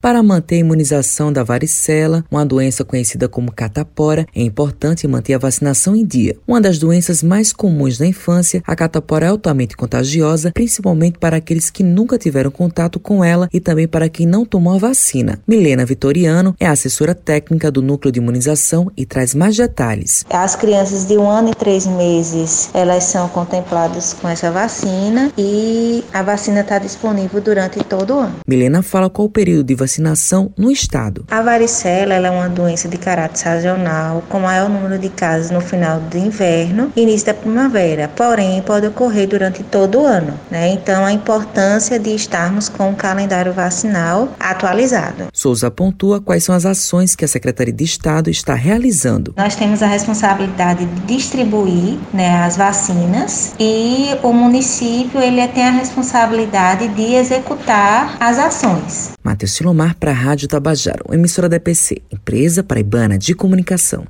Para manter a imunização da varicela, uma doença conhecida como catapora, é importante manter a vacinação em dia. Uma das doenças mais comuns na infância, a catapora é altamente contagiosa, principalmente para aqueles que nunca tiveram contato com ela e também para quem não tomou a vacina. Milena Vitoriano é assessora técnica do Núcleo de Imunização e traz mais detalhes. As crianças de um ano e três meses, elas são contempladas com essa vacina e a vacina está disponível durante todo o ano. Milena fala qual o período de vacinação vacinação no estado. A varicela é uma doença de caráter sazonal, com maior número de casos no final do inverno e início da primavera, porém pode ocorrer durante todo o ano. Né? Então, a importância de estarmos com o calendário vacinal atualizado. Souza pontua quais são as ações que a Secretaria de Estado está realizando. Nós temos a responsabilidade de distribuir né, as vacinas e o município ele tem a responsabilidade de executar as ações. Matheus Silomar para a Rádio Tabajaro, emissora da EPC, empresa paraibana de comunicação.